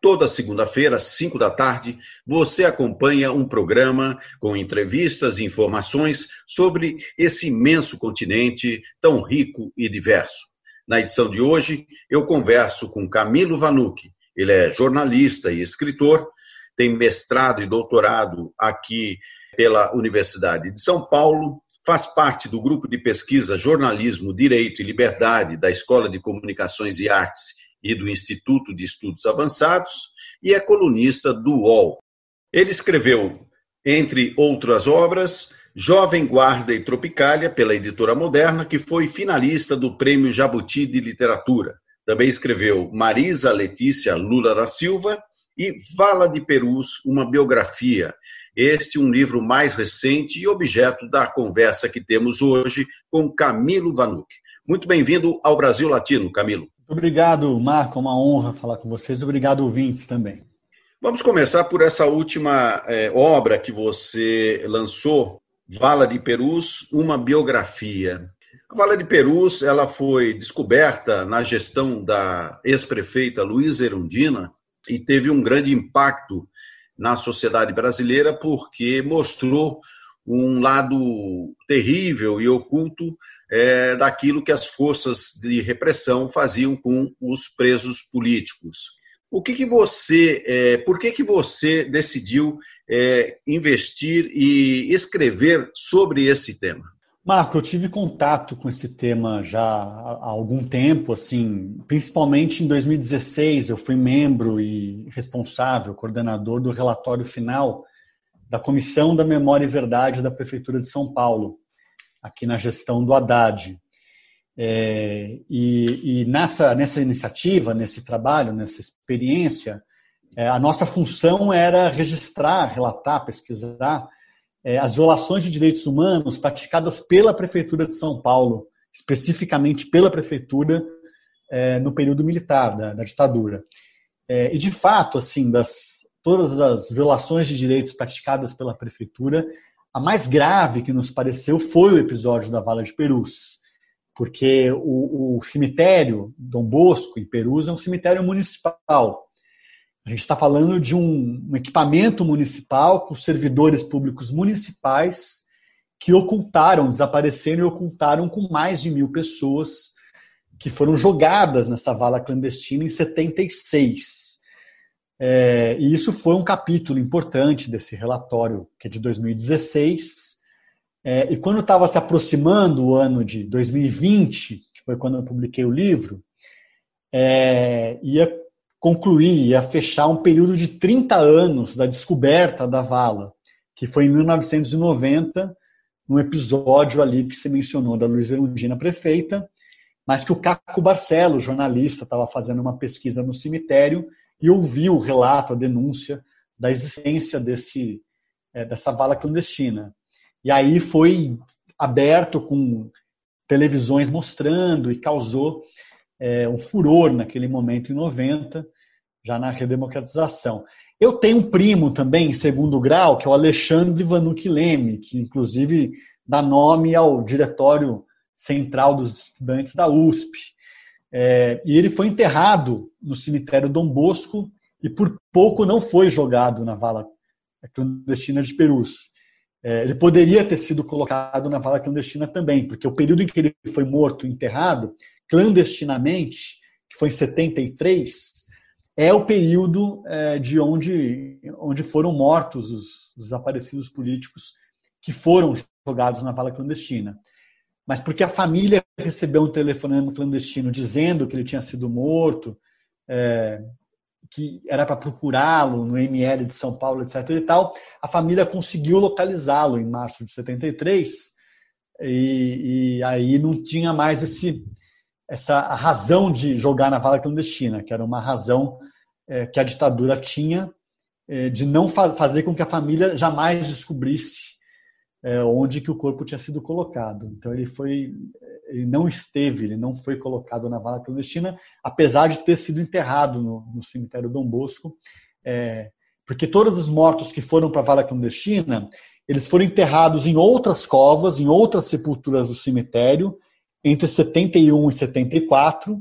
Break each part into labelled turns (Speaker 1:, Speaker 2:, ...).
Speaker 1: Toda segunda-feira, às 5 da tarde, você acompanha um programa com entrevistas e informações sobre esse imenso continente tão rico e diverso. Na edição de hoje, eu converso com Camilo Vanucci. Ele é jornalista e escritor, tem mestrado e doutorado aqui pela Universidade de São Paulo, faz parte do grupo de pesquisa Jornalismo, Direito e Liberdade da Escola de Comunicações e Artes e do Instituto de Estudos Avançados e é colunista do UOL. Ele escreveu, entre outras obras, Jovem Guarda e Tropicália, pela editora Moderna, que foi finalista do Prêmio Jabuti de Literatura. Também escreveu Marisa Letícia Lula da Silva e Vala de Perus, uma biografia. Este um livro mais recente e objeto da conversa que temos hoje com Camilo Vanucci. Muito bem-vindo ao Brasil Latino, Camilo.
Speaker 2: Obrigado, Marco. É uma honra falar com vocês. Obrigado, ouvintes, também.
Speaker 1: Vamos começar por essa última é, obra que você lançou, Vala de Perus, uma biografia. A Vala de Perus ela foi descoberta na gestão da ex-prefeita Luísa Erundina e teve um grande impacto na sociedade brasileira porque mostrou um lado terrível e oculto é, daquilo que as forças de repressão faziam com os presos políticos. O que, que você, é, por que, que você decidiu é, investir e escrever sobre esse tema?
Speaker 2: Marco, eu tive contato com esse tema já há algum tempo, assim, principalmente em 2016, eu fui membro e responsável, coordenador do relatório final da Comissão da Memória e Verdade da Prefeitura de São Paulo, aqui na gestão do Haddad. É, e, e nessa, nessa iniciativa, nesse trabalho, nessa experiência, é, a nossa função era registrar, relatar, pesquisar é, as violações de direitos humanos praticadas pela Prefeitura de São Paulo, especificamente pela Prefeitura é, no período militar da, da ditadura. É, e de fato, assim, das todas as violações de direitos praticadas pela prefeitura, a mais grave que nos pareceu foi o episódio da Vala de Perus, porque o, o cemitério Dom Bosco, em Perus, é um cemitério municipal. A gente está falando de um, um equipamento municipal com servidores públicos municipais que ocultaram, desapareceram e ocultaram com mais de mil pessoas que foram jogadas nessa vala clandestina em 76. É, e isso foi um capítulo importante desse relatório, que é de 2016. É, e quando estava se aproximando o ano de 2020, que foi quando eu publiquei o livro, é, ia concluir, ia fechar um período de 30 anos da descoberta da vala, que foi em 1990, num episódio ali que você mencionou da Luiz Verundina prefeita, mas que o Caco Barcelos, jornalista, estava fazendo uma pesquisa no cemitério e ouviu o relato, a denúncia da existência desse, é, dessa vala clandestina. E aí foi aberto com televisões mostrando e causou é, um furor naquele momento, em 90, já na redemocratização. Eu tenho um primo também, em segundo grau, que é o Alexandre Vanucci Leme, que inclusive dá nome ao diretório central dos estudantes da USP. É, e ele foi enterrado no cemitério Dom Bosco e por pouco não foi jogado na vala clandestina de Perus. É, ele poderia ter sido colocado na vala clandestina também, porque o período em que ele foi morto, enterrado, clandestinamente, que foi em 73, é o período é, de onde, onde foram mortos os, os desaparecidos políticos que foram jogados na vala clandestina mas porque a família recebeu um telefonema clandestino dizendo que ele tinha sido morto, é, que era para procurá-lo no ML de São Paulo, etc. e tal, a família conseguiu localizá-lo em março de 73 e, e aí não tinha mais esse, essa razão de jogar na vala clandestina, que era uma razão é, que a ditadura tinha é, de não fa fazer com que a família jamais descobrisse é, onde que o corpo tinha sido colocado. Então ele foi, ele não esteve, ele não foi colocado na vala clandestina, apesar de ter sido enterrado no, no cemitério Dom Bosco, é, porque todos os mortos que foram para a vala clandestina, eles foram enterrados em outras covas, em outras sepulturas do cemitério, entre 71 e 74,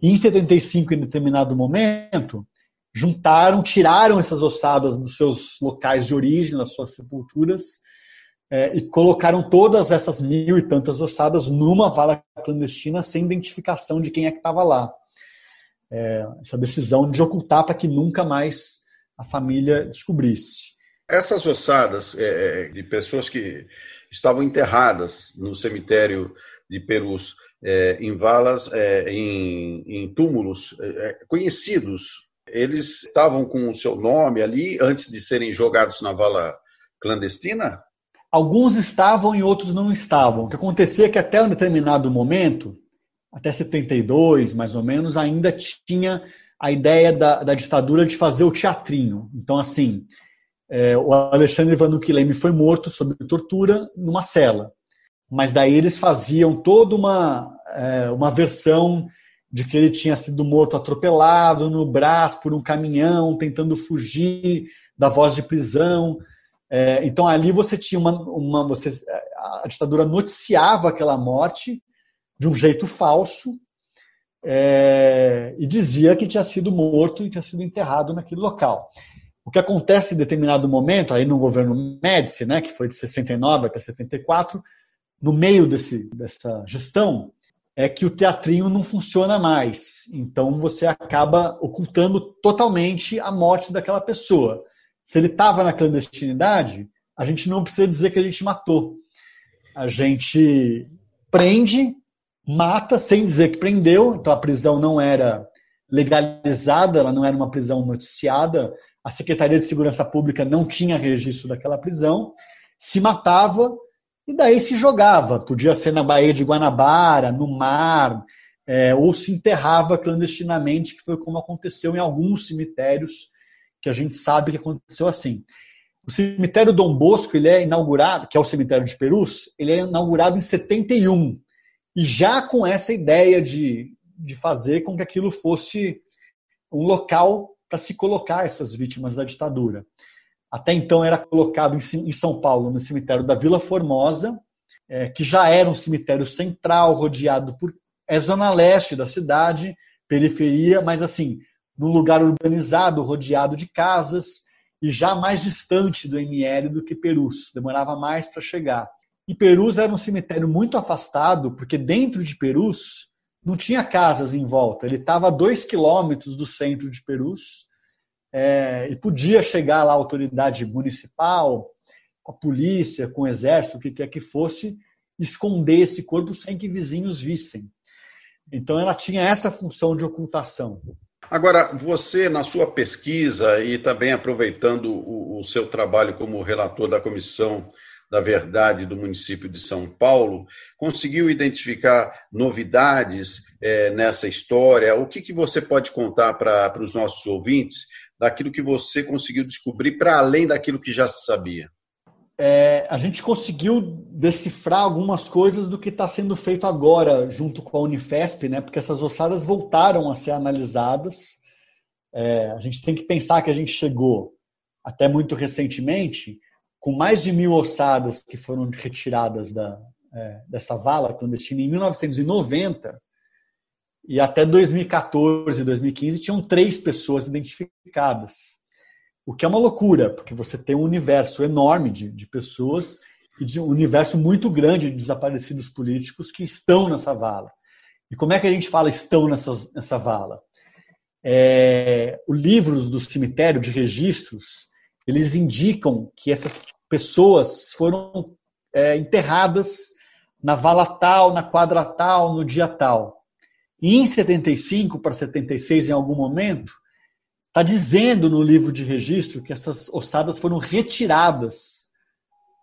Speaker 2: e em 75, em determinado momento, juntaram, tiraram essas ossadas dos seus locais de origem, das suas sepulturas, é, e colocaram todas essas mil e tantas ossadas numa vala clandestina sem identificação de quem é que estava lá. É, essa decisão de ocultar para que nunca mais a família descobrisse.
Speaker 1: Essas ossadas é, é de pessoas que estavam enterradas no cemitério de Perus, é, em valas, é, em, em, túmulos conhecidos, eles estavam com o seu nome ali antes de serem jogados na vala clandestina?
Speaker 2: Alguns estavam e outros não estavam. O que acontecia é que até um determinado momento, até 72 mais ou menos, ainda tinha a ideia da, da ditadura de fazer o teatrinho. Então, assim, é, o Alexandre Vanucchi foi morto sob tortura numa cela. Mas daí eles faziam toda uma, é, uma versão de que ele tinha sido morto atropelado no braço por um caminhão, tentando fugir da voz de prisão. É, então ali você tinha uma, uma você, a ditadura noticiava aquela morte de um jeito falso é, e dizia que tinha sido morto e tinha sido enterrado naquele local. O que acontece em determinado momento, aí no governo Médici, né, que foi de 69 até 74, no meio desse, dessa gestão, é que o teatrinho não funciona mais. Então você acaba ocultando totalmente a morte daquela pessoa. Se ele estava na clandestinidade, a gente não precisa dizer que a gente matou. A gente prende, mata, sem dizer que prendeu. Então a prisão não era legalizada, ela não era uma prisão noticiada. A Secretaria de Segurança Pública não tinha registro daquela prisão. Se matava e daí se jogava. Podia ser na Baía de Guanabara, no mar, é, ou se enterrava clandestinamente, que foi como aconteceu em alguns cemitérios que a gente sabe que aconteceu assim. O cemitério Dom Bosco, ele é inaugurado, que é o cemitério de Perus, ele é inaugurado em 71. E já com essa ideia de, de fazer com que aquilo fosse um local para se colocar essas vítimas da ditadura. Até então era colocado em, São Paulo, no cemitério da Vila Formosa, é, que já era um cemitério central, rodeado por. É zona leste da cidade, periferia, mas assim, num lugar urbanizado, rodeado de casas e já mais distante do ML do que Perus, demorava mais para chegar. E Perus era um cemitério muito afastado, porque dentro de Perus não tinha casas em volta. Ele estava a dois quilômetros do centro de Perus é, e podia chegar lá a autoridade municipal, com a polícia, com o exército, o que quer que fosse, esconder esse corpo sem que vizinhos vissem. Então ela tinha essa função de ocultação.
Speaker 1: Agora, você, na sua pesquisa e também aproveitando o, o, seu trabalho como relator da Comissão da Verdade do município de São Paulo, conseguiu identificar novidades é, nessa história? O que, que você pode contar para os nossos ouvintes daquilo que você conseguiu descobrir para além daquilo que já se sabia?
Speaker 2: É, a gente conseguiu decifrar algumas coisas do que está sendo feito agora junto com a Unifesp, né? Porque essas ossadas voltaram a ser analisadas. É, a gente tem que pensar que a gente chegou até muito recentemente com mais de mil ossadas que foram retiradas da, é, dessa vala clandestina em 1990 e até 2014, 2015 tinham três pessoas identificadas. O que é uma loucura, porque você tem um universo enorme de, de pessoas e de um universo muito grande de desaparecidos políticos que estão nessa vala. E como é que a gente fala estão nessas, nessa vala? É, os livros do cemitério de registros, eles indicam que essas pessoas foram é, enterradas na vala tal, na quadra tal, no dia tal. E em 75 para 76, em algum momento, está dizendo no livro de registro que essas ossadas foram retiradas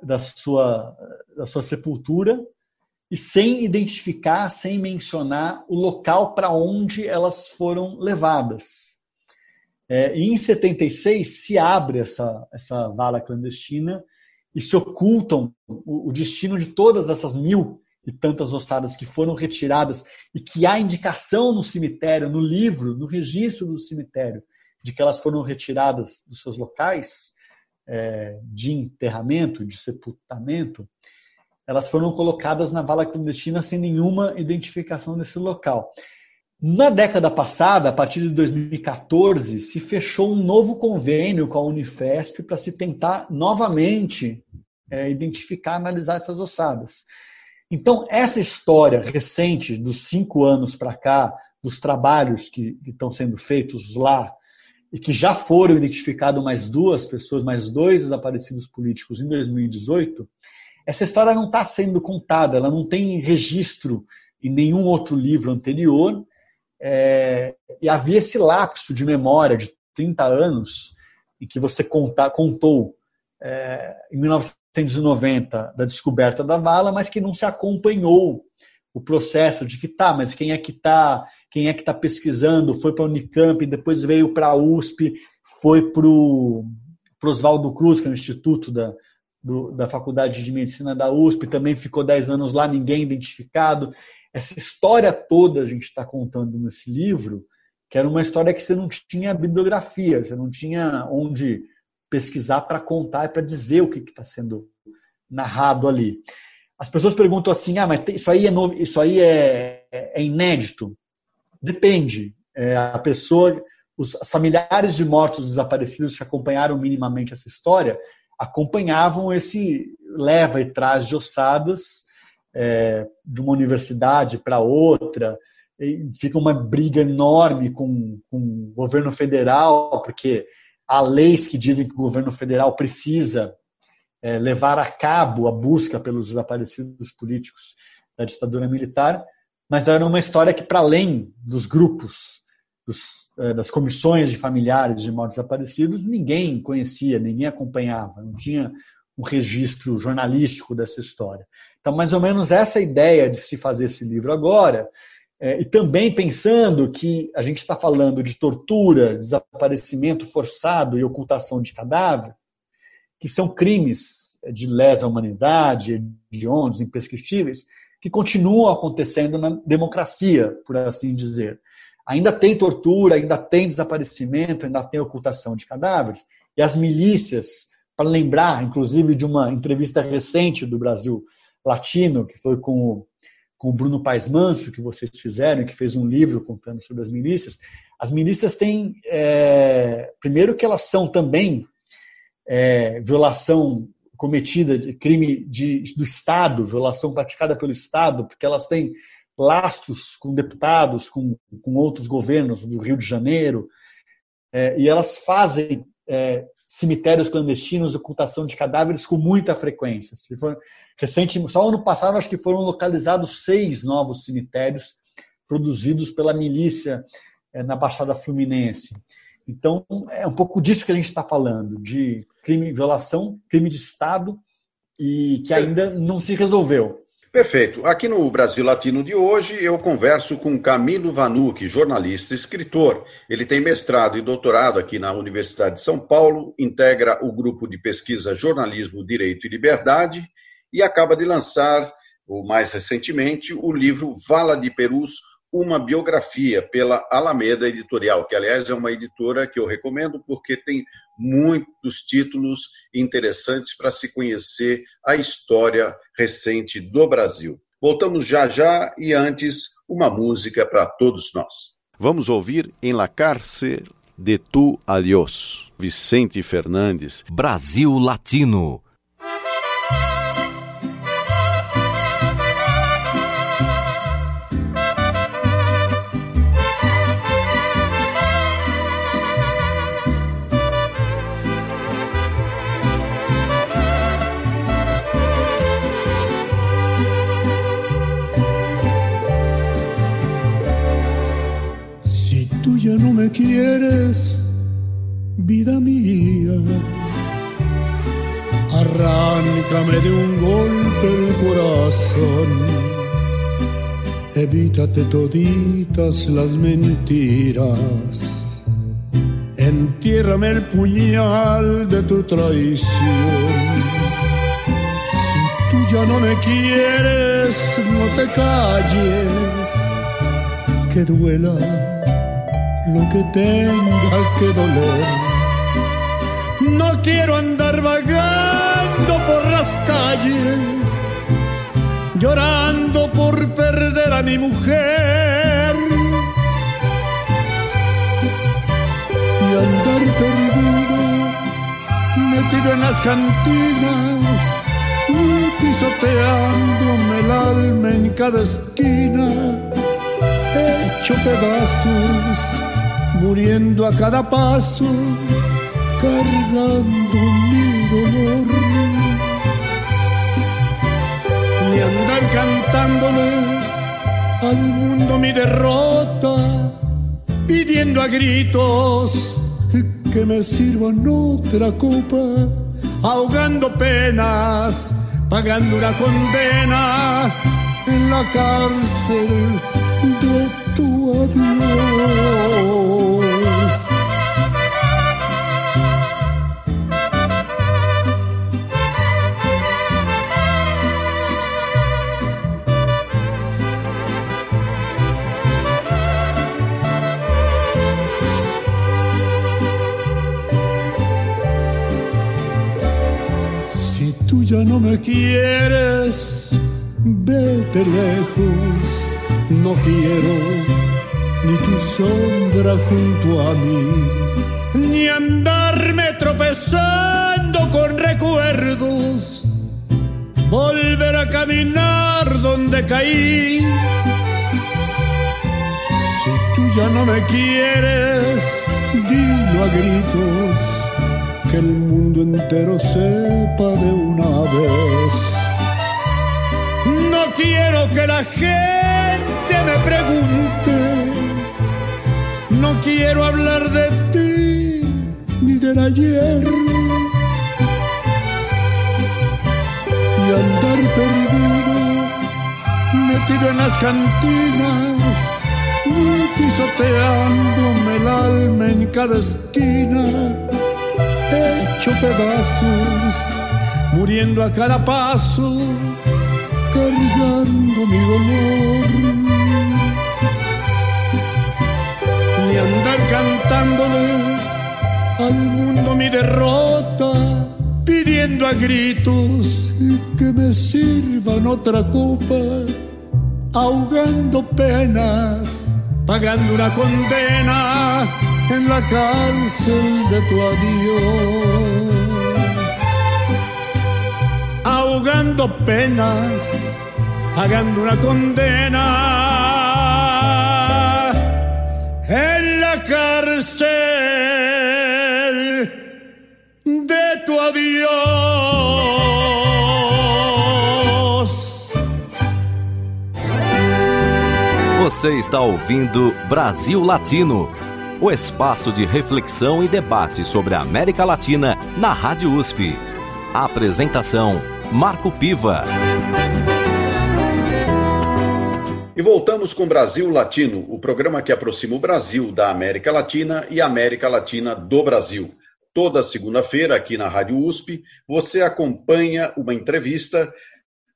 Speaker 2: da sua, da sua sepultura e sem identificar, sem mencionar o local para onde elas foram levadas. É, e em 76 se abre essa, essa vala clandestina e se ocultam o, o destino de todas essas mil e tantas ossadas que foram retiradas e que há indicação no cemitério, no livro, no registro do cemitério, de que elas foram retiradas dos seus locais é, de enterramento, de sepultamento, elas foram colocadas na vala clandestina sem nenhuma identificação nesse local. Na década passada, a partir de 2014, se fechou um novo convênio com a Unifesp para se tentar novamente é, identificar, analisar essas ossadas. Então, essa história recente, dos cinco anos para cá, dos trabalhos que, que estão sendo feitos lá, e que já foram identificadas mais duas pessoas, mais dois desaparecidos políticos em 2018, essa história não está sendo contada, ela não tem registro em nenhum outro livro anterior, é, e havia esse lapso de memória de 30 anos em que você conta, contou é, em 1990 da descoberta da vala, mas que não se acompanhou o processo de que tá, mas quem é que está, quem é que está pesquisando, foi para a Unicamp, depois veio para a USP, foi para o Oswaldo Cruz, que é o instituto da, do, da Faculdade de Medicina da USP, também ficou 10 anos lá, ninguém identificado. Essa história toda a gente está contando nesse livro, que era uma história que você não tinha bibliografia, você não tinha onde pesquisar para contar e para dizer o que está sendo narrado ali. As pessoas perguntam assim: ah, mas isso aí é novo, isso aí é, é inédito? Depende. É, a pessoa, os familiares de mortos desaparecidos que acompanharam minimamente essa história, acompanhavam esse leva e traz de ossadas é, de uma universidade para outra. fica uma briga enorme com, com o governo federal, porque há leis que dizem que o governo federal precisa é, levar a cabo a busca pelos desaparecidos políticos da ditadura militar, mas era uma história que, para além dos grupos, dos eh, das comissões de familiares de mortos desaparecidos, ninguém conhecia, ninguém acompanhava, não tinha um registro jornalístico dessa história. Então, mais ou menos essa ideia de se fazer esse livro agora, é, e também pensando que a gente está falando de tortura, desaparecimento forçado e ocultação de cadáver, que são crimes de lesa humanidade, de ondas imprescritíveis, que continuam acontecendo na democracia, por assim dizer ainda tem tortura, ainda tem desaparecimento, ainda tem ocultação de cadáveres. E as milícias, para lembrar, inclusive, de uma entrevista recente do Brasil Latino, que foi com o, com o Bruno Paes Manso, que vocês fizeram, que fez um livro contando sobre as milícias. As milícias têm, é, primeiro, que elas são também é, violação cometida, de crime de, do Estado, violação praticada pelo Estado, porque elas têm lastros com deputados, com, com outros governos do Rio de Janeiro, é, e elas fazem é, cemitérios clandestinos, ocultação de cadáveres com muita frequência. Se for, recente, só ano passado, acho que foram localizados seis novos cemitérios produzidos pela milícia é, na Baixada Fluminense. Então, é um pouco disso que a gente está falando, de crime, violação, crime de Estado, e que ainda não se resolveu.
Speaker 1: Perfeito. Aqui no Brasil Latino de hoje, eu converso com Camilo Vanucci, jornalista e escritor. Ele tem mestrado e doutorado aqui na Universidade de São Paulo, integra o grupo de pesquisa Jornalismo, Direito e Liberdade e acaba de lançar, ou mais recentemente, o livro Vala de Perus, uma biografia pela Alameda Editorial, que aliás é uma editora que eu recomendo porque tem muitos títulos interessantes para se conhecer a história recente do Brasil. Voltamos já já e antes uma música para todos nós.
Speaker 3: Vamos ouvir Em La Cárcel de Tu Adiós, Vicente Fernandes, Brasil Latino.
Speaker 4: De un golpe el corazón. Evítate toditas las mentiras. Entiérrame el puñal de tu traición. tú ya no me quieres, no te calles, que duela lo que tenga que doler. No quiero andar vagando por las calles, llorando por perder a mi mujer. Y andar perdido, metido en las cantinas, pisoteándome el alma en cada esquina, hecho pedazos, muriendo a cada paso, cargando mi dolor. Ni andar cantándole al mundo mi derrota, pidiendo a gritos que me sirvan otra copa, ahogando penas pagando una condena en la cárcel de tu adiós. Ya no me quieres, vete lejos, no quiero ni tu sombra junto a mí, ni andarme tropezando con recuerdos, volver a caminar donde caí. Si tú ya no me quieres, dilo a gritos que el mundo entero sepa de una vez. No quiero que la gente me pregunte, no quiero hablar de ti ni del ayer. Y andar perdido, metido en las cantinas, pisoteándome el alma en cada esquina hecho pedazos, muriendo a cada paso, cargando mi dolor. Ni andar cantándole al mundo mi derrota, pidiendo a gritos que me sirvan otra copa, ahogando penas, pagando una condena en la cárcel de tu adiós, ahogando penas, pagando una condena. En la cárcel de tu adiós.
Speaker 3: Você está ouvindo Brasil Latino o espaço de reflexão e debate sobre a América Latina na Rádio USP. A apresentação: Marco Piva.
Speaker 1: E voltamos com Brasil Latino, o programa que aproxima o Brasil da América Latina e a América Latina do Brasil. Toda segunda-feira, aqui na Rádio USP, você acompanha uma entrevista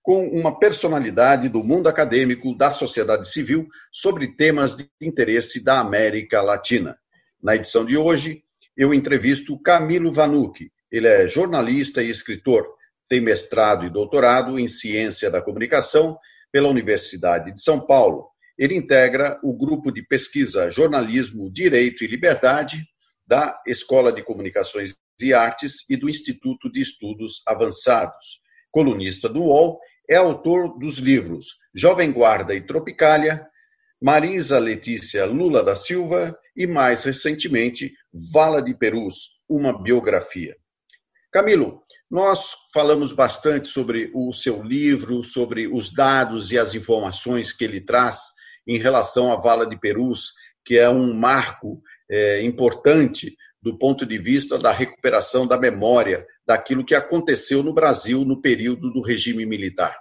Speaker 1: com uma personalidade do mundo acadêmico, da sociedade civil, sobre temas de interesse da América Latina. Na edição de hoje, eu entrevisto Camilo Vanucci. Ele é jornalista e escritor, tem mestrado e doutorado em ciência da comunicação pela Universidade de São Paulo. Ele integra o grupo de pesquisa Jornalismo, Direito e Liberdade da Escola de Comunicações e Artes e do Instituto de Estudos Avançados. Colunista do UOL é autor dos livros Jovem Guarda e Tropicália, Marisa Letícia Lula da Silva e, mais recentemente, Vala de Perus, uma biografia. Camilo, nós falamos bastante sobre o seu livro, sobre os dados e as informações que ele traz em relação à Vala de Perus, que é um marco é, importante do ponto de vista da recuperação da memória daquilo que aconteceu no Brasil no período do regime militar.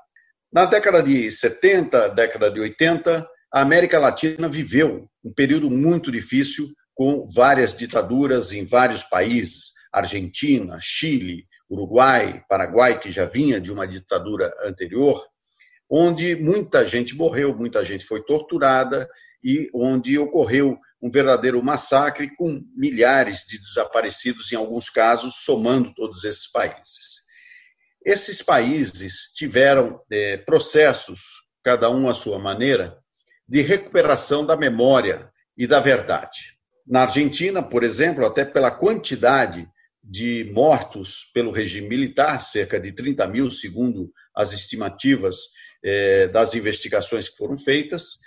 Speaker 1: Na década de 70, década de 80, a América Latina viveu um período muito difícil com várias ditaduras em vários países, Argentina, Chile, Uruguai, Paraguai, que já vinha de uma ditadura anterior, onde muita gente morreu, muita gente foi torturada e onde ocorreu um verdadeiro massacre com milhares de desaparecidos, em alguns casos, somando todos esses países. Esses países tiveram é, processos, cada um à sua maneira, de recuperação da memória e da verdade. Na Argentina, por exemplo, até pela quantidade de mortos pelo regime militar, cerca de 30 mil, segundo as estimativas é, das investigações que foram feitas,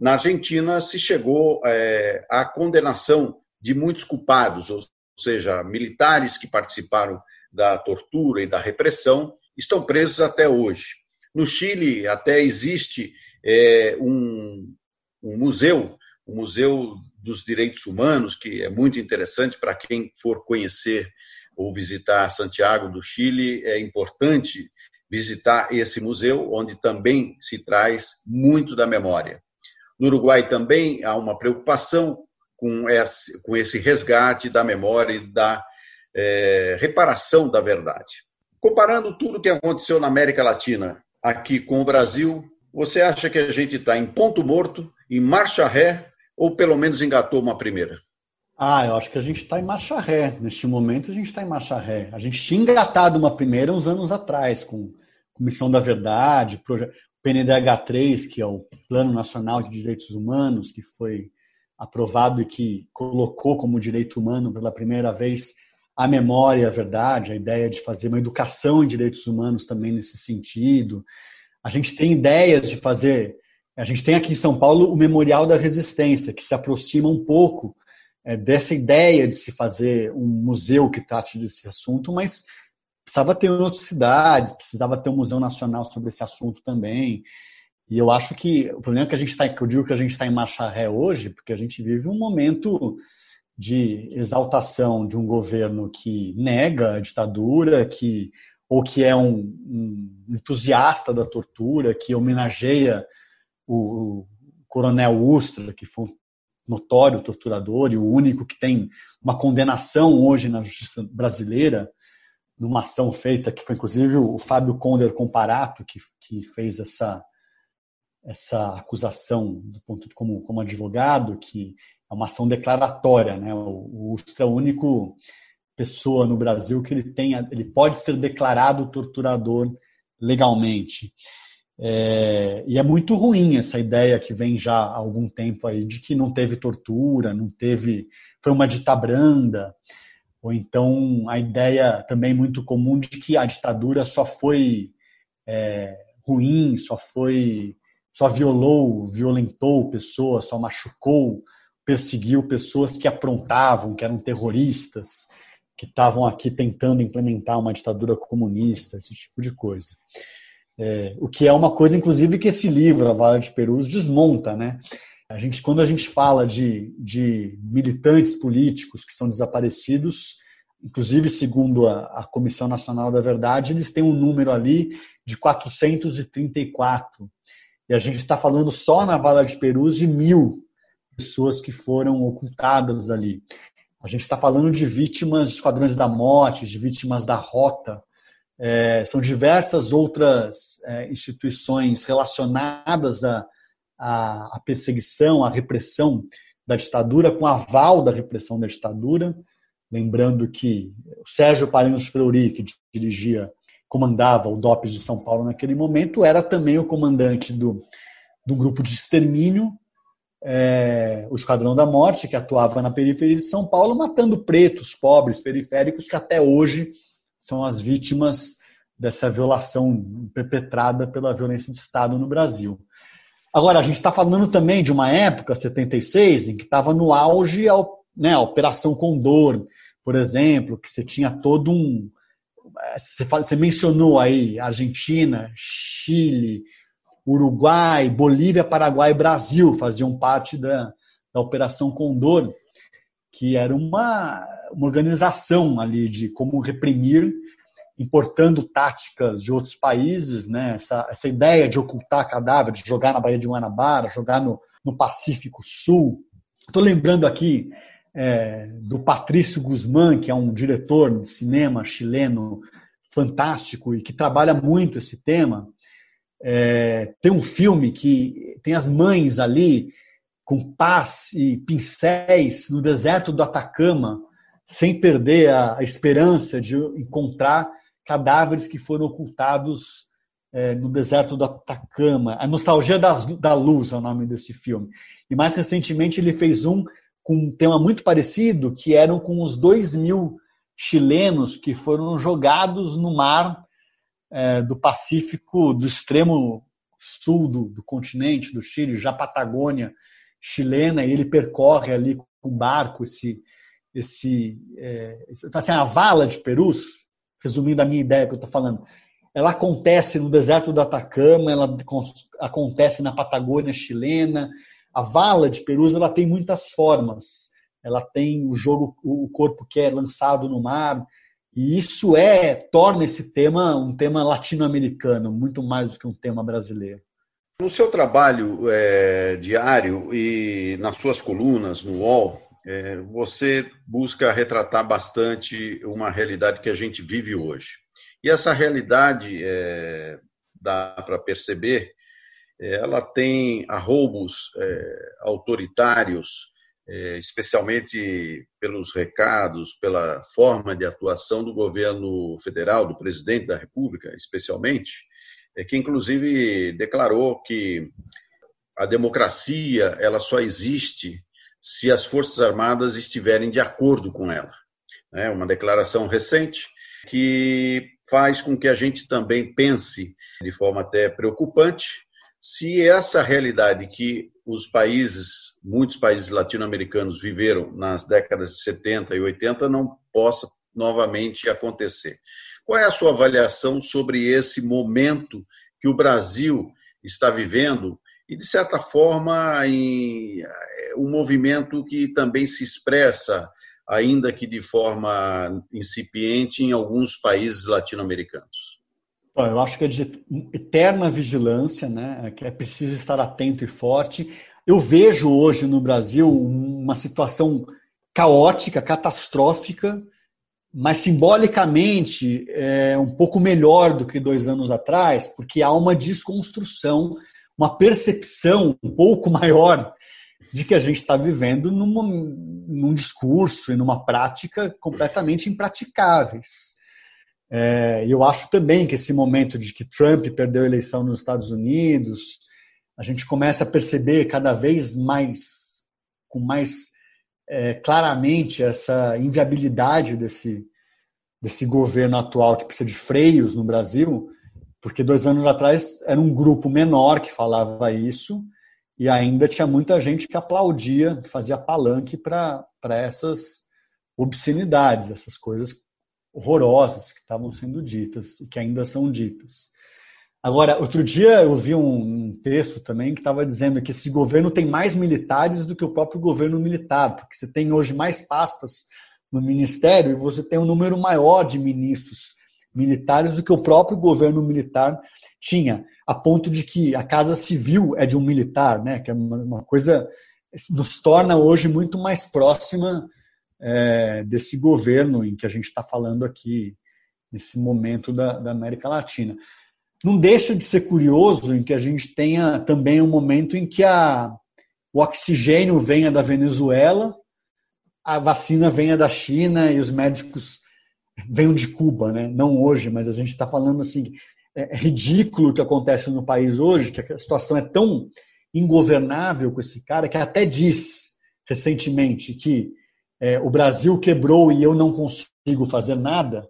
Speaker 1: na Argentina se chegou é, à condenação de muitos culpados, ou seja, militares que participaram da tortura e da repressão, estão presos até hoje. No Chile, até existe é, um, um museu, o Museu dos Direitos Humanos, que é muito interessante para quem for conhecer ou visitar Santiago do Chile, é importante visitar esse museu, onde também se traz muito da memória. No Uruguai também há uma preocupação com esse, com esse resgate da memória e da é, reparação da verdade. Comparando tudo o que aconteceu na América Latina aqui com o Brasil, você acha que a gente está em ponto morto, em marcha ré, ou pelo menos engatou uma primeira?
Speaker 2: Ah, eu acho que a gente está em marcha ré. Neste momento, a gente está em marcha ré. A gente tinha engatado uma primeira uns anos atrás, com Comissão da Verdade, PNDH3, que é o Plano Nacional de Direitos Humanos, que foi aprovado e que colocou como direito humano pela primeira vez a memória a verdade, a ideia de fazer uma educação em direitos humanos também nesse sentido. A gente tem ideias de fazer. A gente tem aqui em São Paulo o Memorial da Resistência, que se aproxima um pouco é, dessa ideia de se fazer um museu que trate desse assunto, mas precisava ter em outras cidades, precisava ter um museu nacional sobre esse assunto também. E eu acho que o problema é que a gente está, eu digo que a gente está em marcha ré hoje, porque a gente vive um momento de exaltação de um governo que nega a ditadura, que ou que é um, um entusiasta da tortura, que homenageia o, o coronel Ustra, que foi um notório torturador e o único que tem uma condenação hoje na justiça brasileira numa ação feita, que foi inclusive o Fábio Conder Comparato, que, que fez essa, essa acusação do ponto de, como, como advogado, que é uma ação declaratória. Né? O, o Ustra é o único pessoa no Brasil que ele, tem, ele pode ser declarado torturador legalmente. É, e é muito ruim essa ideia que vem já há algum tempo aí de que não teve tortura, não teve, foi uma ditabranda. branda ou então a ideia também muito comum de que a ditadura só foi é, ruim, só foi, só violou, violentou pessoas, só machucou, perseguiu pessoas que aprontavam, que eram terroristas, que estavam aqui tentando implementar uma ditadura comunista, esse tipo de coisa. É, o que é uma coisa, inclusive, que esse livro, A Vara de Perus, desmonta, né? A gente, quando a gente fala de, de militantes políticos que são desaparecidos, inclusive segundo a, a, Comissão Nacional da Verdade, eles têm um número ali de 434. E a gente está falando só na Vala de Perus de mil pessoas que foram ocultadas ali. A gente está falando de vítimas de esquadrões da morte, de vítimas da rota. É, são diversas outras é, instituições relacionadas a a, a perseguição, a repressão da ditadura, com aval da repressão da ditadura. Lembrando que o Sérgio Parinos Fleury, que dirigia, comandava o DOPS de São Paulo naquele momento, era também o comandante do, do grupo de extermínio, é, o Esquadrão da Morte, que atuava na periferia de São Paulo, matando pretos, pobres, periféricos, que até hoje são as vítimas dessa violação perpetrada pela violência de Estado no Brasil. Agora, a gente está falando também de uma época, 76, em que estava no auge a, né, a Operação Condor, por exemplo, que você tinha todo um. Você, você mencionou aí Argentina, Chile, Uruguai, Bolívia, Paraguai e Brasil faziam parte da, da Operação Condor, que era uma, uma organização ali de como reprimir importando táticas de outros países, né? essa, essa ideia de ocultar cadáver, de jogar na Baía de Guanabara, jogar no, no Pacífico Sul. Estou lembrando aqui é, do Patrício Guzmán, que é um diretor de cinema chileno fantástico e que trabalha muito esse tema. É, tem um filme que tem as mães ali com pás e pincéis no deserto do Atacama, sem perder a, a esperança de encontrar cadáveres que foram ocultados é, no deserto do Atacama. A Nostalgia das, da Luz é o nome desse filme. E mais recentemente ele fez um com um tema muito parecido, que eram com os dois mil chilenos que foram jogados no mar é, do Pacífico, do extremo sul do, do, continente, do Chile, já Patagônia chilena, e ele percorre ali com barco esse, esse, é, assim, a vala de Perus, resumindo a minha ideia que eu estou falando, ela acontece no deserto do Atacama, ela acontece na Patagônia chilena. A vala de Perus ela tem muitas formas. Ela tem o jogo, o corpo que é lançado no mar, e isso é torna esse tema um tema latino-americano, muito mais do que um tema brasileiro.
Speaker 1: No seu trabalho é, diário e nas suas colunas no UOL, é, você busca retratar bastante uma realidade que a gente vive hoje. E essa realidade, é, dá para perceber, é, ela tem arroubos é, autoritários é, especialmente pelos recados, pela forma de atuação do governo federal, do presidente da República, especialmente, que inclusive declarou que a democracia ela só existe se as forças armadas estiverem de acordo com ela. É uma declaração recente que faz com que a gente também pense de forma até preocupante se essa realidade que os países, muitos países latino-americanos viveram nas décadas de 70 e 80 não possa novamente acontecer. Qual é a sua avaliação sobre esse momento que o Brasil está vivendo e, de certa forma, em um movimento que também se expressa, ainda que de forma incipiente, em alguns países latino-americanos?
Speaker 2: Eu acho que é de eterna vigilância, né? que é preciso estar atento e forte. Eu vejo hoje no Brasil uma situação caótica, catastrófica, mas simbolicamente é um pouco melhor do que dois anos atrás, porque há uma desconstrução, uma percepção um pouco maior de que a gente está vivendo num discurso e numa prática completamente impraticáveis. É, eu acho também que esse momento de que Trump perdeu a eleição nos Estados Unidos, a gente começa a perceber cada vez mais, com mais é, claramente, essa inviabilidade desse, desse governo atual que precisa de freios no Brasil, porque dois anos atrás era um grupo menor que falava isso e ainda tinha muita gente que aplaudia, que fazia palanque para essas obscenidades, essas coisas horrorosas que estavam sendo ditas e que ainda são ditas. Agora, outro dia eu vi um texto também que estava dizendo que esse governo tem mais militares do que o próprio governo militar, porque você tem hoje mais pastas no ministério e você tem um número maior de ministros militares do que o próprio governo militar tinha, a ponto de que a Casa Civil é de um militar, né? Que é uma coisa nos torna hoje muito mais próxima é, desse governo em que a gente está falando aqui, nesse momento da, da, América Latina. Não deixa de ser curioso em que a gente tenha também um momento em que a, o oxigênio venha da Venezuela, a vacina venha da China e os médicos venham de Cuba, né? não hoje, mas a gente está falando assim, é, é ridículo o que acontece no país hoje, que a situação é tão ingovernável com esse cara, que até diz recentemente que é, o Brasil quebrou e eu não consigo fazer nada,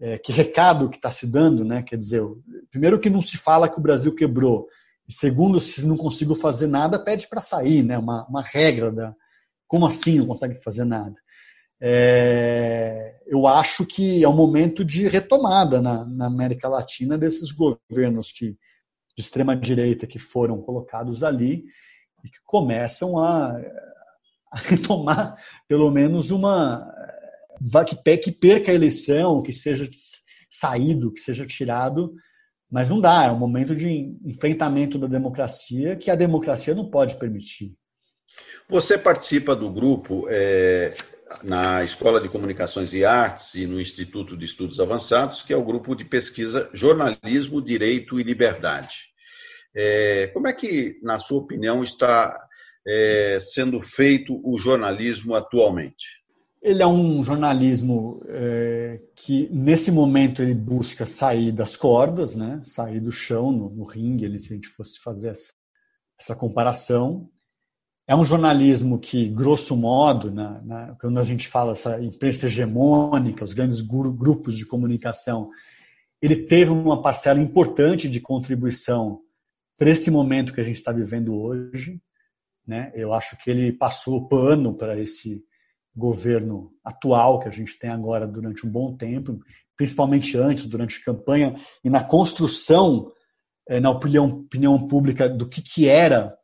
Speaker 2: é, que recado que está se dando, né? Quer dizer, primeiro que não se fala que o Brasil quebrou, e segundo, se não consigo fazer nada, pede para sair, né? Uma, uma regra da como assim não consegue fazer nada. É, eu acho que é um momento de retomada na, na América Latina desses governos que, de extrema direita que foram colocados ali e que começam a a retomar pelo menos uma que, perca a eleição, que seja saído, que seja tirado, mas não dá, é um momento de enfrentamento da democracia que a democracia não pode permitir.
Speaker 1: Você participa do grupo é, na Escola de Comunicações e Artes e no Instituto de Estudos Avançados, que é o grupo de pesquisa Jornalismo, Direito e Liberdade. É, como é que, na sua opinião, está é, sendo feito o jornalismo atualmente?
Speaker 2: Ele é um jornalismo é, que, nesse momento, ele busca sair das cordas, né? sair do chão, no, no ringue, ele, se a gente fosse fazer essa, essa comparação. É um jornalismo que, grosso modo, na, na, quando a gente fala essa imprensa hegemônica, os grandes grupos de comunicação, ele teve uma parcela importante de contribuição para esse momento que a gente está vivendo hoje. Né? Eu acho que ele passou pano para esse governo atual que a gente tem agora durante um bom tempo, principalmente antes, durante a campanha e na construção, eh, na opinião, opinião pública, do que, que era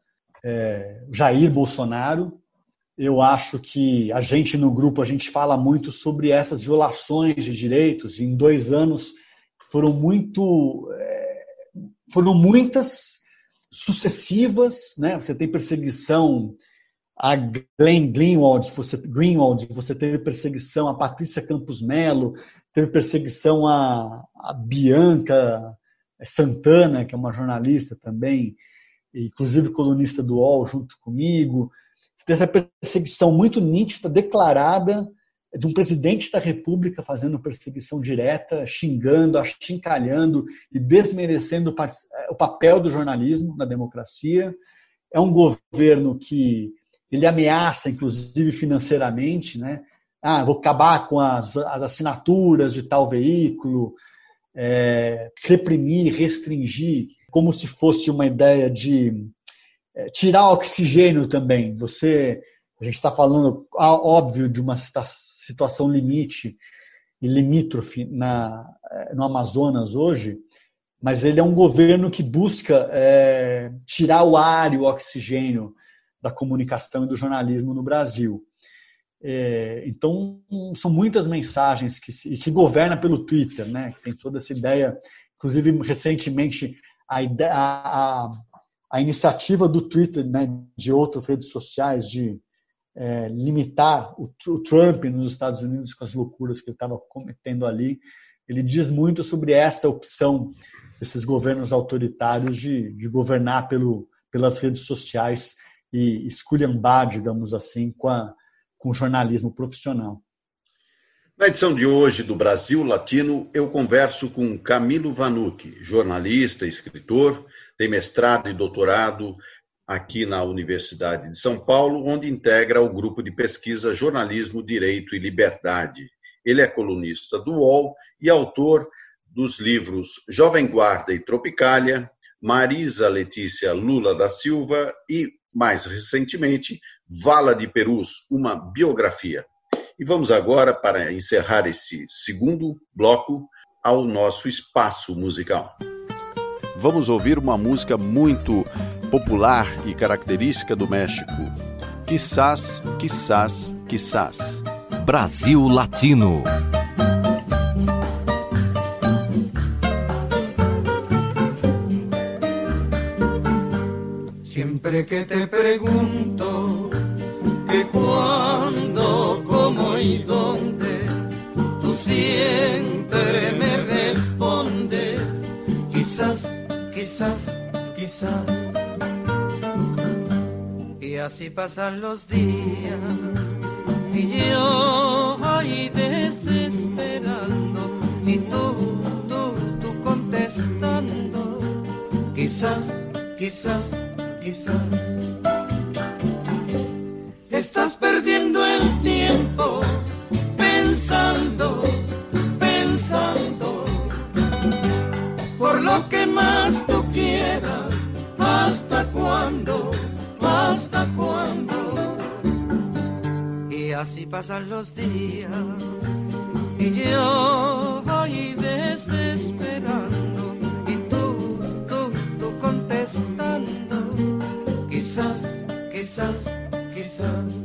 Speaker 2: é, Jair Bolsonaro. Eu acho que a gente no grupo a gente fala muito sobre essas violações de direitos. Em dois anos foram muito, é, foram muitas sucessivas, né? Você tem perseguição a Glenn Greenwald, você, Greenwald, você teve perseguição a Patrícia Campos Melo, teve perseguição a, a Bianca Santana, que é uma jornalista também, inclusive colunista do UOL junto comigo. Você tem essa perseguição muito nítida, declarada, de um presidente da República fazendo perseguição direta, xingando, achincalhando e desmerecendo o papel do jornalismo na democracia. É um governo que ele ameaça, inclusive financeiramente, né? Ah, vou acabar com as, as assinaturas de tal veículo, é, reprimir, restringir como se fosse uma ideia de é, tirar oxigênio também. Você, a gente está falando, óbvio, de uma situação limite e limítrofe na, é, no Amazonas hoje, mas ele é um governo que busca é, tirar o ar e o oxigênio da comunicação e do jornalismo no Brasil. É, então, são muitas mensagens que, se, que governa pelo Twitter, né? Tem toda essa ideia, inclusive recentemente a, a, a iniciativa do Twitter, né, de outras redes sociais, de é, limitar o, o, Trump nos Estados Unidos com as loucuras que ele estava cometendo ali, ele diz muito sobre essa opção desses governos autoritários de, de governar pelo, pelas redes sociais e esculhambar, digamos assim, com, a, com o jornalismo profissional.
Speaker 1: Na edição de hoje do Brasil Latino, eu converso com Camilo Vanucci, jornalista, escritor, tem mestrado e doutorado aqui na Universidade de São Paulo, onde integra o grupo de pesquisa Jornalismo, Direito e Liberdade. Ele é colunista do UOL e autor dos livros Jovem Guarda e Tropicália, Marisa Letícia Lula da Silva e, mais recentemente, Vala de Perus, uma biografia. E vamos agora, para encerrar esse segundo bloco, ao nosso espaço musical.
Speaker 3: Vamos ouvir uma música muito popular e característica do México. Quizás, quizás, quizás. Brasil Latino.
Speaker 5: Sempre que te pergunto que quando y dónde, tú siempre me respondes, quizás, quizás, quizás. Y así pasan los días y yo ahí desesperando y tú, tú, tú contestando, quizás, quizás, quizás. Tiempo pensando, pensando por lo que más tú quieras, hasta cuándo, hasta cuándo. Y así pasan los días y yo voy desesperando y tú, tú, tú contestando, quizás, quizás Siempre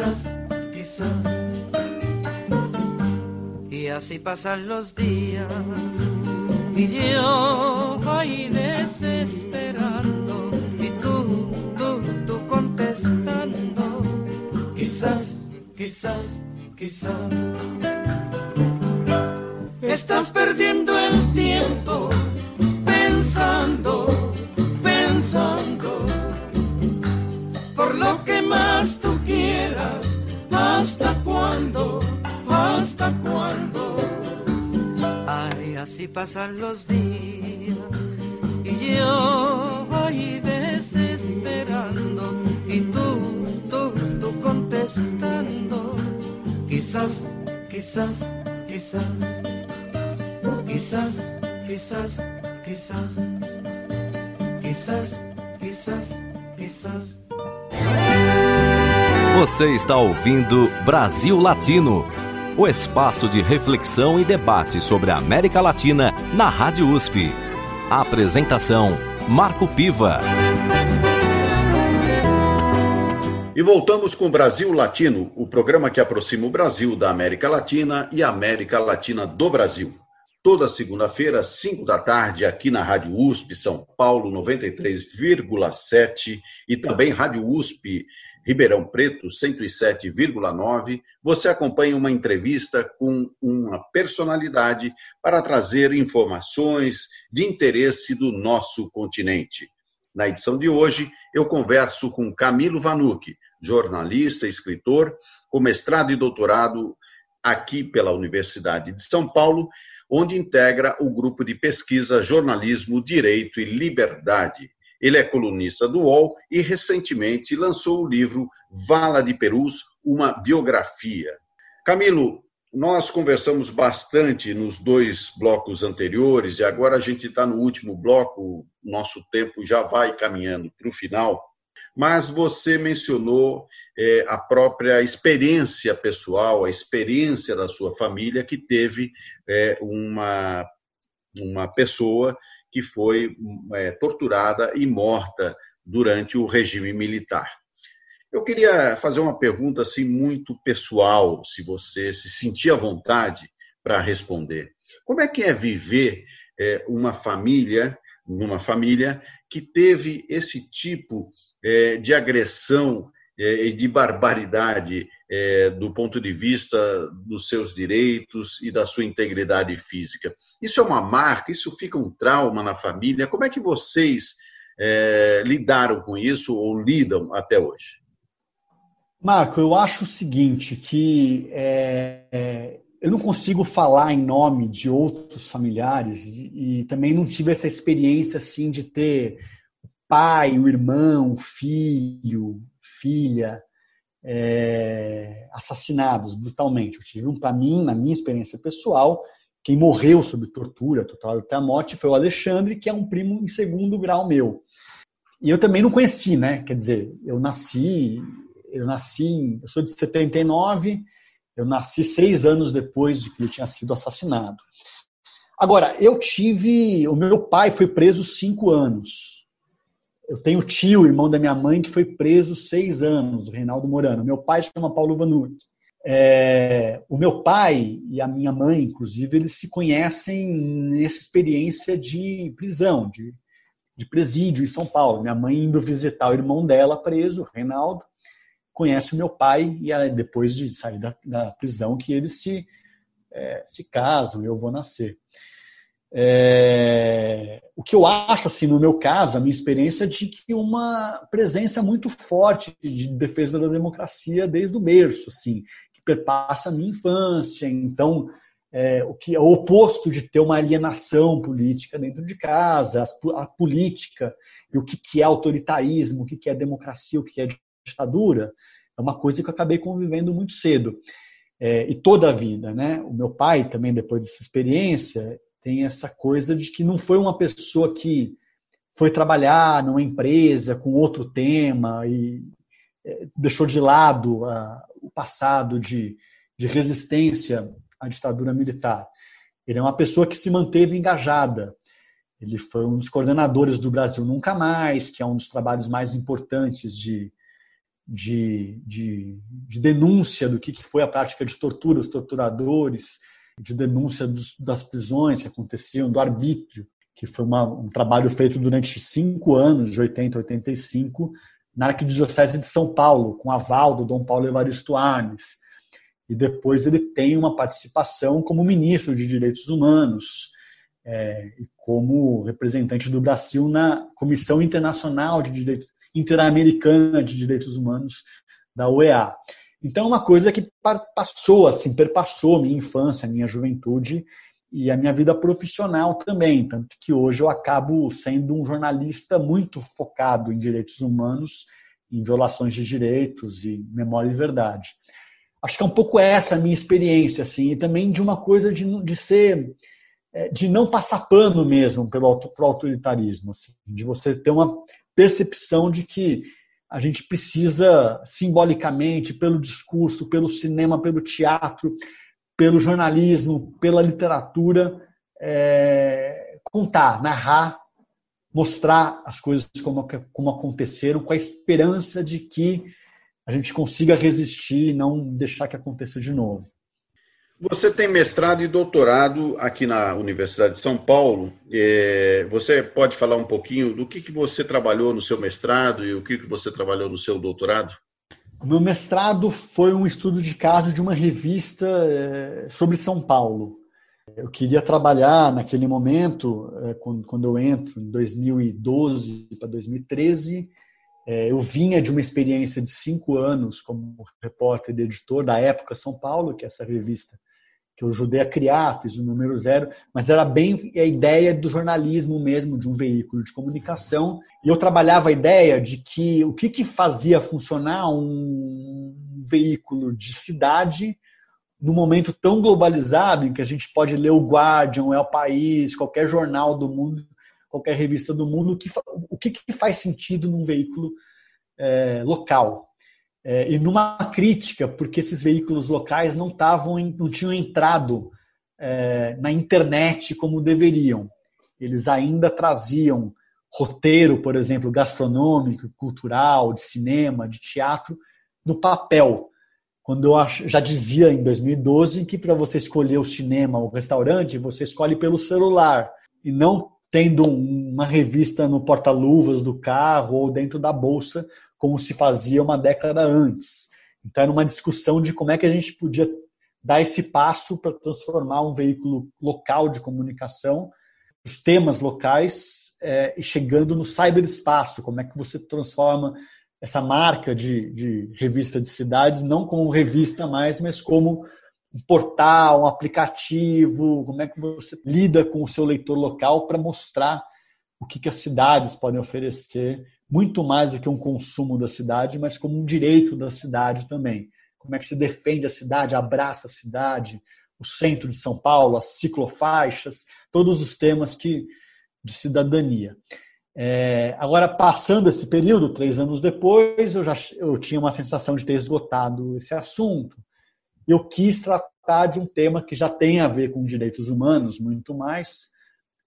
Speaker 5: quizás, quizás. Y así pasan los días y yo voy desesperando y tú, tú, tú contestando, quizás, quizás, quizás. Estás perdiendo el tiempo pensando, pensando, por lo que más así pasan los días. Y yo voy desesperando y tú, tú, tú contestando, quizás, quizás, quizás quizás, quizás, quizás, quizás, quizás, quizás.
Speaker 3: Você está ouvindo Brasil Latino, o espaço de reflexão e debate sobre a América Latina na Rádio USP. Apresentação Marco Piva.
Speaker 1: E voltamos com Brasil Latino, o programa que aproxima o Brasil da América Latina e a América Latina do Brasil toda segunda-feira, 5 da tarde, aqui na Rádio USP São Paulo 93,7 e também Rádio USP Ribeirão Preto 107,9. Você acompanha uma entrevista com uma personalidade para trazer informações de interesse do nosso continente. Na edição de hoje, eu converso com Camilo Vanucci, jornalista, escritor, com mestrado e doutorado aqui pela Universidade de São Paulo onde integra o grupo de pesquisa Jornalismo, Direito e Liberdade. Ele é colunista do UOL e recentemente lançou o livro Vala de Perus, uma biografia. Camilo, nós conversamos bastante nos dois blocos anteriores e agora a gente está no último bloco, nosso tempo já vai caminhando para o final mas você mencionou é, a própria experiência pessoal, a experiência da sua família, que teve é, uma, uma pessoa que foi é, torturada e morta durante o regime militar. Eu queria fazer uma pergunta assim muito pessoal, se você se sentir à vontade para responder. Como é que é viver é, uma família, numa família que teve esse tipo é, de agressão e de barbaridade é, do ponto de vista dos seus direitos e da sua integridade física. Isso é uma marca, isso fica um trauma na família. Como é que vocês é, lidaram com isso ou lidam até hoje?
Speaker 2: Marco, eu acho o seguinte, que é, é, eu não consigo falar em nome de outros familiares e, e também não tive essa experiência assim de ter pai, o irmão, o filho, filha, é, assassinados brutalmente. Eu tive um, para mim, na minha experiência pessoal, quem morreu sob tortura total até a morte foi o Alexandre, que é um primo em segundo grau meu. E eu também não conheci, né? Quer dizer, eu nasci, eu nasci, eu sou de 79, eu nasci seis anos depois de que ele tinha sido assassinado. Agora, eu tive, o meu pai foi preso cinco anos eu tenho tio, irmão da minha mãe, que foi preso seis anos, o Reinaldo Morano. Meu pai chama Paulo Vanucci. É, o meu pai e a minha mãe, inclusive, eles se conhecem nessa experiência de prisão, de, de presídio em São Paulo. Minha mãe indo visitar o irmão dela preso, Reinaldo, conhece o meu pai e depois de sair da, da prisão que eles se, é, se casam, eu vou nascer. É, o que eu acho, assim, no meu caso, a minha experiência, é de que uma presença muito forte de defesa da democracia desde o berço, assim, que perpassa a minha infância. Então, é, o que é o oposto de ter uma alienação política dentro de casa, a, política e o que, que é autoritarismo, o que, que é democracia, o que é ditadura, é uma coisa que eu acabei convivendo muito cedo. É, e toda a vida, né? O meu pai também, depois dessa experiência, tem essa coisa de que não foi uma pessoa que foi trabalhar numa empresa com outro tema e é, deixou de lado a, o passado de, de resistência a ditadura militar. Ele é uma pessoa que se manteve engajada. Ele foi um dos coordenadores do Brasil Nunca Mais, que é um dos trabalhos mais importantes de, de, de, de denúncia do que, que foi a prática de tortura, os torturadores, de denúncia dos, das prisões que aconteciam, do arbítrio, que foi uma, um trabalho feito durante cinco anos, de 80 a 85, na Arquidiocese de São Paulo, com aval do Dom Paulo Evaristo Arnes. E depois ele tem uma participação como ministro de Direitos Humanos é, e como representante do Brasil na Comissão Internacional de Direitos Interamericana de Direitos Humanos da OEA. Então, é uma coisa que passou, assim, perpassou minha infância, minha juventude e a minha vida profissional também, tanto que hoje eu acabo sendo um jornalista muito focado em direitos humanos, em violações de direitos e memória e verdade. Acho que é um pouco essa a minha experiência, assim, e também de uma coisa de, de ser, é, de não passar pano mesmo pelo, pelo autoritarismo, assim, de você ter uma percepção de que a gente precisa simbolicamente, pelo discurso, pelo cinema, pelo teatro, pelo jornalismo, pela literatura, é, contar, narrar, mostrar as coisas como, como aconteceram, com a esperança de que a gente consiga resistir e não deixar que aconteça de novo.
Speaker 1: Você tem mestrado e doutorado aqui na Universidade de São Paulo. É, você pode falar um pouquinho do que, que você trabalhou no seu mestrado e o que, que você trabalhou no seu doutorado?
Speaker 2: Meu mestrado foi um estudo de caso de uma revista eh, sobre São Paulo. Eu queria trabalhar naquele momento, eh, quando eu entro, em 2012 para 2013, eh, eu vinha de uma experiência de cinco anos como repórter e editor da época São Paulo, que é essa revista que eu ajudei a criar, fiz o número zero, mas era bem a ideia do jornalismo mesmo, de um veículo de comunicação. E eu trabalhava a ideia de que o que, que fazia funcionar um veículo de cidade num momento tão globalizado em que a gente pode ler o Guardian, o El País, qualquer jornal do mundo, qualquer revista do mundo, o que, o que, que faz sentido num veículo é, local é, e numa crítica, porque esses veículos locais não, tavam, não tinham entrado é, na internet como deveriam. Eles ainda traziam roteiro, por exemplo, gastronômico, cultural, de cinema, de teatro, no papel. Quando eu já dizia em 2012 que para você escolher o cinema ou o restaurante, você escolhe pelo celular e não tendo uma revista no porta-luvas do carro ou dentro da bolsa, como se fazia uma década antes. Então, era uma discussão de como é que a gente podia dar esse passo para transformar um veículo local de comunicação, os temas locais, é, e chegando no cyberespaço, como é que você transforma essa marca de, de revista de cidades, não como revista mais, mas como um portal, um aplicativo, como é que você lida com o seu leitor local para mostrar o que, que as cidades podem oferecer muito mais do que um consumo da cidade, mas como um direito da cidade também. Como é que se defende a cidade, abraça a cidade, o centro de São Paulo, as ciclofaixas, todos os temas que de cidadania. É, agora, passando esse período, três anos depois, eu já eu tinha uma sensação de ter esgotado esse assunto. Eu quis tratar de um tema que já tem a ver com direitos humanos, muito mais,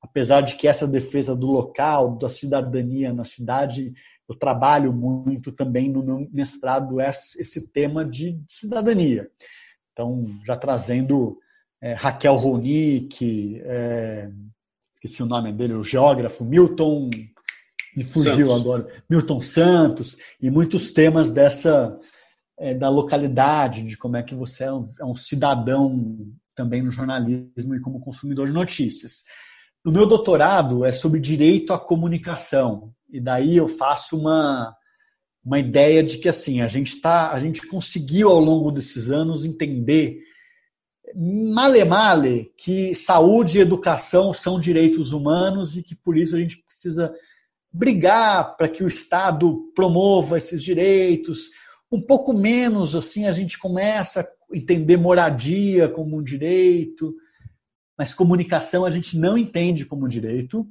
Speaker 2: apesar de que essa defesa do local, da cidadania na cidade, eu trabalho muito também no meu mestrado esse tema de cidadania. Então, já trazendo é, Raquel Ronick, é, esqueci o nome dele, o geógrafo Milton, me fugiu Santos. agora, Milton Santos, e muitos temas dessa é, da localidade, de como é que você é um, é um cidadão também no jornalismo e como consumidor de notícias. No meu doutorado é sobre direito à comunicação. E daí eu faço uma, uma ideia de que assim, a gente tá, a gente conseguiu ao longo desses anos entender male male que saúde e educação são direitos humanos e que por isso a gente precisa brigar para que o Estado promova esses direitos. Um pouco menos assim a gente começa a entender moradia como um direito mas comunicação a gente não entende como direito.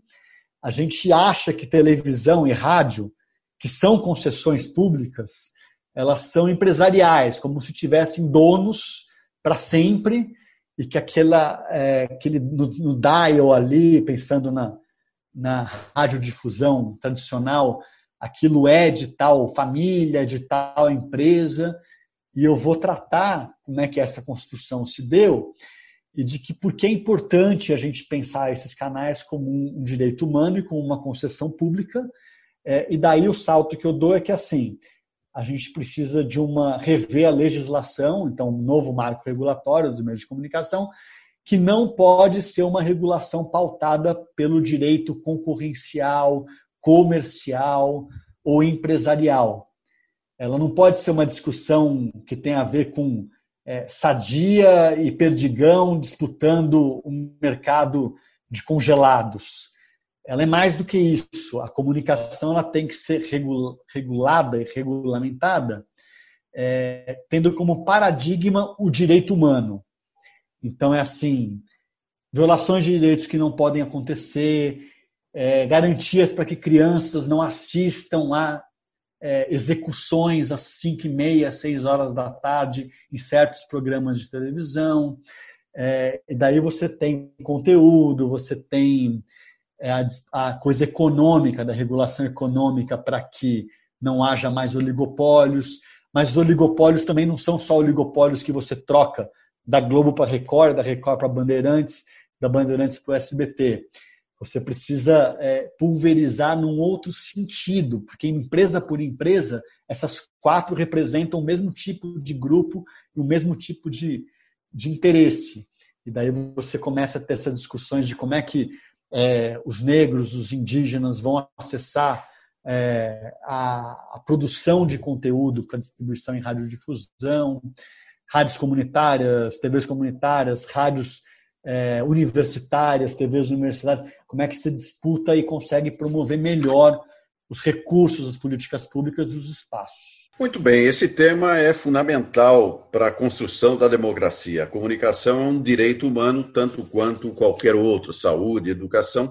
Speaker 2: A gente acha que televisão e rádio, que são concessões públicas, elas são empresariais, como se tivessem donos para sempre e que aquela, é, aquele no, no dial ali, pensando na, na radiodifusão tradicional, aquilo é de tal família, de tal empresa, e eu vou tratar como é que essa construção se deu e de que por que é importante a gente pensar esses canais como um direito humano e como uma concessão pública. É, e daí o salto que eu dou é que assim a gente precisa de uma rever a legislação, então um novo marco regulatório dos meios de comunicação, que não pode ser uma regulação pautada pelo direito concorrencial, comercial ou empresarial. Ela não pode ser uma discussão que tenha a ver com é, Sadia e Perdigão disputando um mercado de congelados. Ela é mais do que isso. A comunicação ela tem que ser regulada e regulamentada, é, tendo como paradigma o direito humano. Então, é assim: violações de direitos que não podem acontecer, é, garantias para que crianças não assistam a é, execuções às 5 e meia, 6 horas da tarde em certos programas de televisão. É, e daí você tem conteúdo, você tem é, a, a coisa econômica, da regulação econômica para que não haja mais oligopólios, mas os oligopólios também não são só oligopólios que você troca da Globo para Record, da Record para Bandeirantes, da Bandeirantes para o SBT. Você precisa é, pulverizar num outro sentido, porque empresa por empresa, essas quatro representam o mesmo tipo de grupo e o mesmo tipo de, de interesse. E daí você começa a ter essas discussões de como é que é, os negros, os indígenas vão acessar é, a, a, produção de conteúdo para distribuição em radiodifusão, rádios comunitárias, TVs comunitárias, rádios é, universitárias, TVs universitárias, como é que se disputa e consegue promover melhor os recursos, as políticas públicas e os espaços.
Speaker 1: Muito bem, esse tema é fundamental para a construção da democracia. A comunicação é um direito humano, tanto quanto qualquer outro, saúde, educação,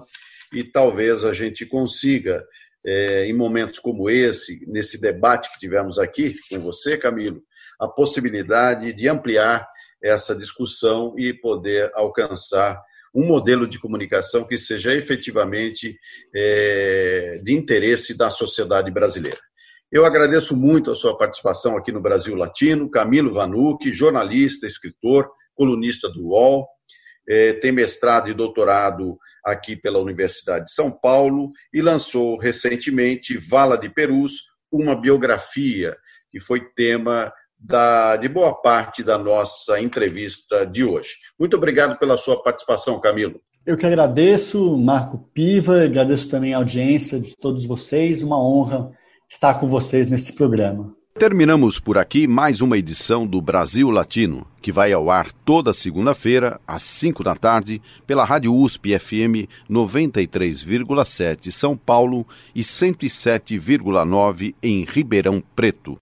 Speaker 1: e talvez a gente consiga, é, em momentos como esse, nesse debate que tivemos aqui com você, Camilo, a possibilidade de ampliar essa discussão e poder alcançar um modelo de comunicação que seja efetivamente é, de interesse da sociedade brasileira. Eu agradeço muito a sua participação aqui no Brasil Latino, Camilo Vanucci, jornalista, escritor, colunista do UOL, é, tem mestrado e doutorado aqui pela Universidade de São Paulo e lançou recentemente Vala de Perus, uma biografia, que foi tema da, de boa parte da nossa entrevista de hoje. Muito obrigado pela sua participação, Camilo.
Speaker 2: Eu que agradeço, Marco Piva, agradeço também a audiência de todos vocês, uma honra estar com vocês nesse programa.
Speaker 6: Terminamos por aqui mais uma edição do Brasil Latino, que vai ao ar toda segunda-feira, às 5 da tarde, pela Rádio USP FM 93,7 São Paulo e 107,9 em Ribeirão Preto.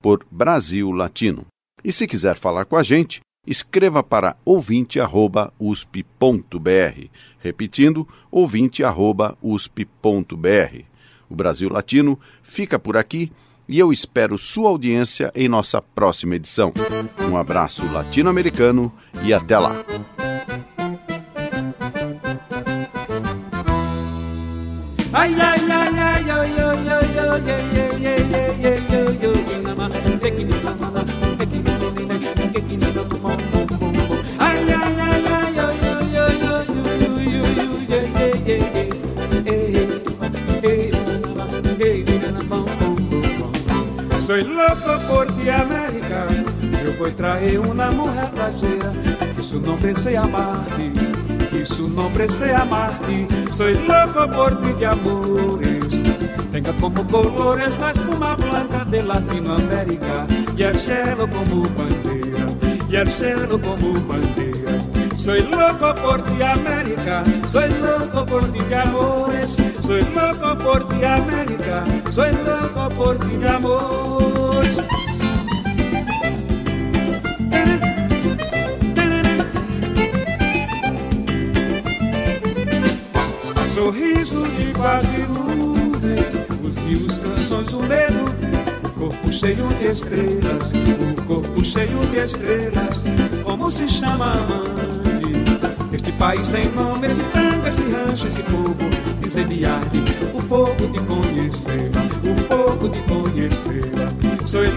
Speaker 6: por Brasil Latino. E se quiser falar com a gente, escreva para ouvinte@usp.br, repetindo ouvinte@usp.br. O Brasil Latino fica por aqui e eu espero sua audiência em nossa próxima edição. Um abraço latino-americano e até lá. Ay, ay, ay, Soy loco ti, América. Eu vou traer uma mulher brasileira. Que su nombre sea Marti. Que su nombre sea Marti. Soy loco ti de amores. Tenga como colores la espuma blanca de Latinoamérica. Y el cielo como bandera. Y el cielo como bandera. Soy loco por ti, América. Soy loco por ti amores. Soy loco por ti, América. Soy loco por ti amores. Sorriso de quase nuvem, os rios sons do medo, o corpo cheio de estrelas, o corpo cheio de estrelas, como se chama amante? Este país sem nome, esse tango, esse rancho, esse povo, incendiar-lhe o fogo de conhecê-la, o fogo de conhecê-la.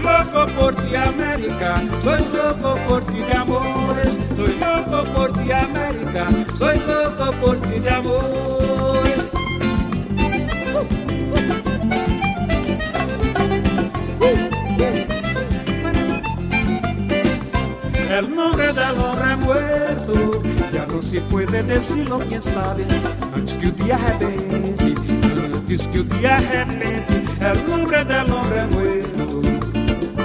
Speaker 6: Loco por ti, América, soy loco por ti de amores, soy loco por ti, América, soy loco por ti de amores. El nombre del hombre muerto no se puede decirlo, quién sabe, antes que o dia arrebente, antes que o dia arrebente, el nombre del hombre muerto,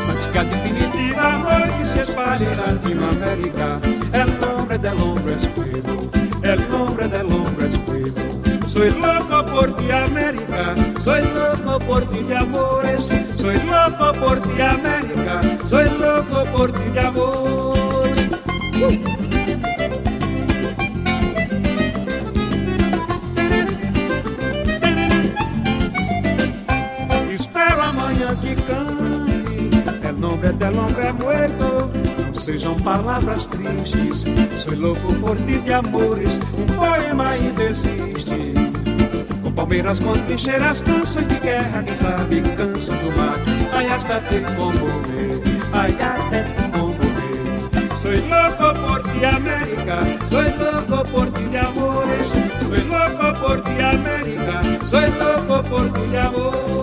Speaker 6: antes que a definitiva noite se espalhe en Latinoamérica, el nombre del hombre es fuego, el nombre del hombre es fuego. Soy loco por ti, América, soy loco por ti de amores, soy loco por ti, América, soy loco por ti de amores. Nombre del hombre muerto Não sejam palavras tristes Soy louco por ti de amores Um poema ainda existe Com palmeiras com trincheiras Canções de guerra, quem sabe Canções do mar Ai, hasta te comover Ai, até te comover Soy loco por ti, América. Soy loco por ti de amores. Soy loco por ti, América. Soy loco por ti de amores.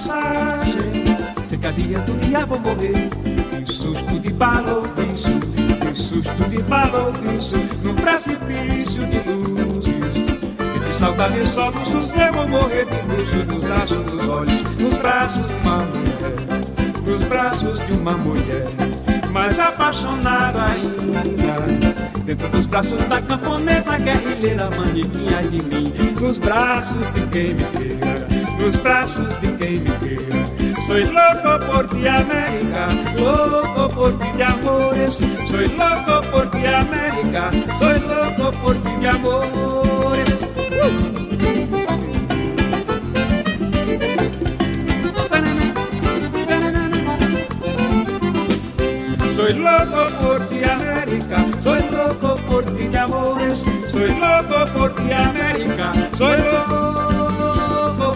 Speaker 6: Passagem. Sei que um dia vou morrer. Em susto de vício. Em susto de vício. Num precipício de luzes. E de saudade só no sossego vou morrer de luxo. Nos braços dos olhos. Nos braços de uma mulher. Nos braços de uma mulher. Mais apaixonado ainda. Dentro dos braços da camponesa guerrilheira Manequinha de mim Nos braços de quem me queira Nos braços de quem me queira Soy loco por ti América Loco por ti de amores. Soy loco por ti América Soy loco por ti de amores. Soy loco por ti América, soy loco por ti de amores, soy loco por ti América, soy loco